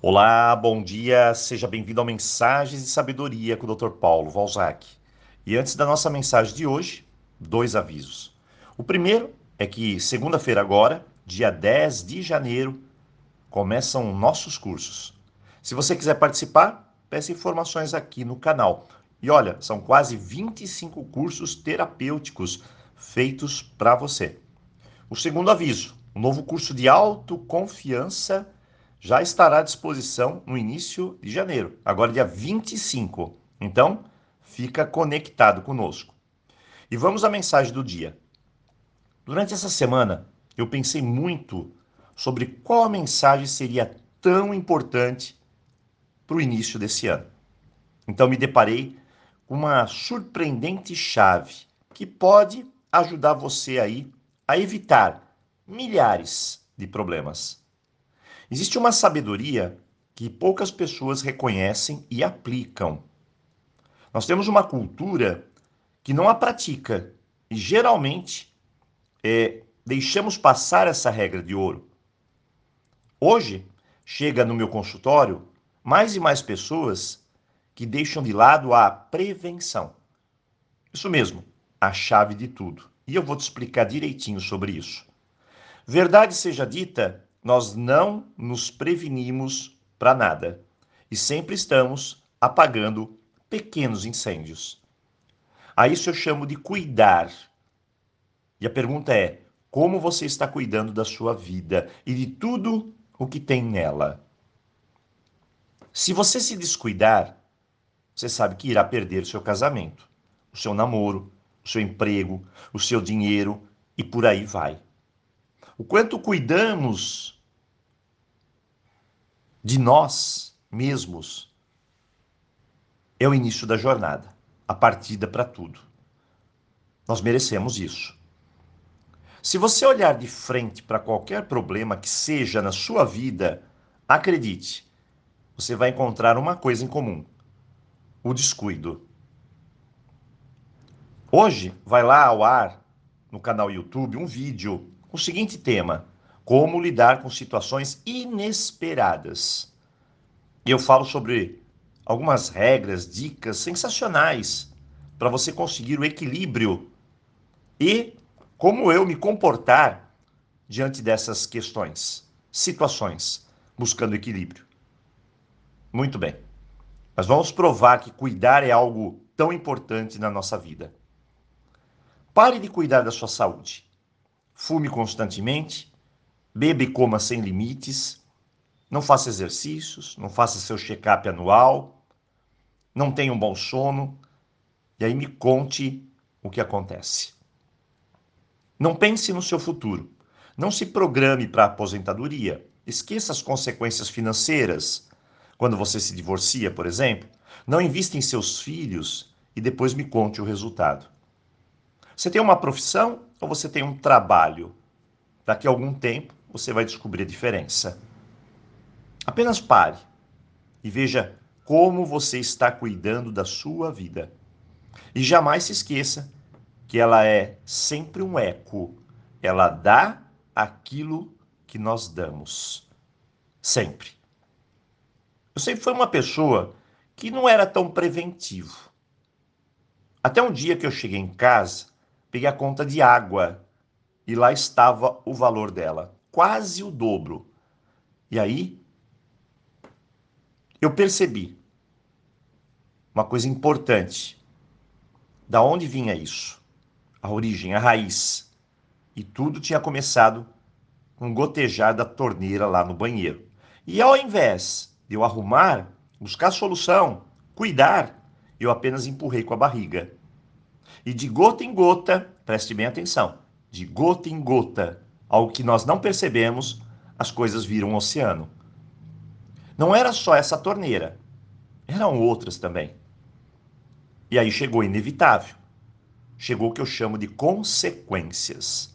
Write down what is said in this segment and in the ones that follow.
Olá, bom dia, seja bem-vindo ao Mensagens de Sabedoria com o Dr. Paulo Valzac. E antes da nossa mensagem de hoje, dois avisos. O primeiro é que segunda-feira agora, dia 10 de janeiro, começam nossos cursos. Se você quiser participar, peça informações aqui no canal. E olha, são quase 25 cursos terapêuticos feitos para você. O segundo aviso, o novo curso de autoconfiança já estará à disposição no início de janeiro, agora dia 25. Então, fica conectado conosco. E vamos à mensagem do dia. Durante essa semana, eu pensei muito sobre qual mensagem seria tão importante para o início desse ano. Então, me deparei com uma surpreendente chave que pode ajudar você aí a evitar milhares de problemas. Existe uma sabedoria que poucas pessoas reconhecem e aplicam. Nós temos uma cultura que não a pratica e geralmente é, deixamos passar essa regra de ouro. Hoje, chega no meu consultório mais e mais pessoas que deixam de lado a prevenção. Isso mesmo, a chave de tudo. E eu vou te explicar direitinho sobre isso. Verdade seja dita, nós não nos prevenimos para nada e sempre estamos apagando pequenos incêndios. A isso eu chamo de cuidar. E a pergunta é: como você está cuidando da sua vida e de tudo o que tem nela? Se você se descuidar, você sabe que irá perder o seu casamento, o seu namoro, o seu emprego, o seu dinheiro e por aí vai. O quanto cuidamos de nós mesmos é o início da jornada, a partida para tudo. Nós merecemos isso. Se você olhar de frente para qualquer problema que seja na sua vida, acredite, você vai encontrar uma coisa em comum: o descuido. Hoje vai lá ao ar no canal YouTube um vídeo com o seguinte tema: Como lidar com situações inesperadas. E eu falo sobre algumas regras, dicas sensacionais para você conseguir o equilíbrio e como eu me comportar diante dessas questões, situações, buscando equilíbrio. Muito bem. Mas vamos provar que cuidar é algo tão importante na nossa vida. Pare de cuidar da sua saúde fume constantemente, beba e coma sem limites, não faça exercícios, não faça seu check-up anual, não tenha um bom sono, e aí me conte o que acontece. Não pense no seu futuro. Não se programe para a aposentadoria. Esqueça as consequências financeiras. Quando você se divorcia, por exemplo, não invista em seus filhos e depois me conte o resultado. Você tem uma profissão ou você tem um trabalho? Daqui a algum tempo você vai descobrir a diferença. Apenas pare e veja como você está cuidando da sua vida. E jamais se esqueça que ela é sempre um eco. Ela dá aquilo que nós damos. Sempre. Eu sempre fui uma pessoa que não era tão preventivo. Até um dia que eu cheguei em casa peguei a conta de água e lá estava o valor dela, quase o dobro. E aí eu percebi uma coisa importante. Da onde vinha isso? A origem, a raiz. E tudo tinha começado com gotejar da torneira lá no banheiro. E ao invés de eu arrumar, buscar solução, cuidar, eu apenas empurrei com a barriga. E de gota em gota, preste bem atenção, de gota em gota, ao que nós não percebemos, as coisas viram um oceano. Não era só essa torneira, eram outras também. E aí chegou inevitável. Chegou o que eu chamo de consequências.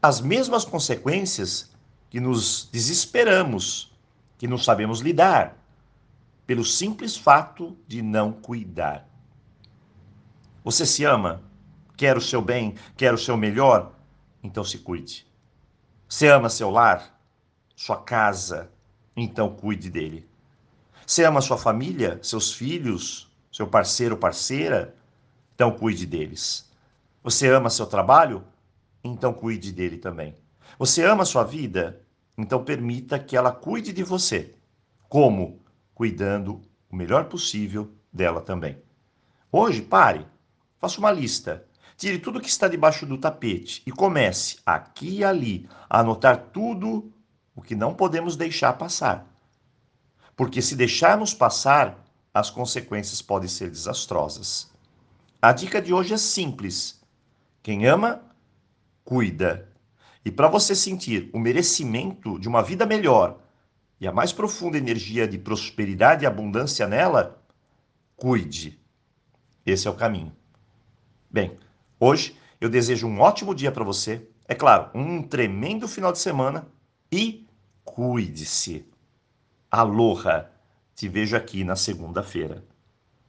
As mesmas consequências que nos desesperamos, que não sabemos lidar, pelo simples fato de não cuidar. Você se ama? Quer o seu bem? Quer o seu melhor? Então se cuide. Você ama seu lar, sua casa, Então cuide dele. Você ama sua família, seus filhos, seu parceiro ou parceira? Então cuide deles. Você ama seu trabalho? Então cuide dele também. Você ama sua vida? Então permita que ela cuide de você. Como? Cuidando o melhor possível dela também. Hoje, pare, faça uma lista. Tire tudo que está debaixo do tapete e comece, aqui e ali, a anotar tudo o que não podemos deixar passar. Porque se deixarmos passar, as consequências podem ser desastrosas. A dica de hoje é simples. Quem ama, cuida. E para você sentir o merecimento de uma vida melhor e a mais profunda energia de prosperidade e abundância nela, cuide. Esse é o caminho. Bem, hoje eu desejo um ótimo dia para você. É claro, um tremendo final de semana e cuide-se. Aloha! Te vejo aqui na segunda-feira.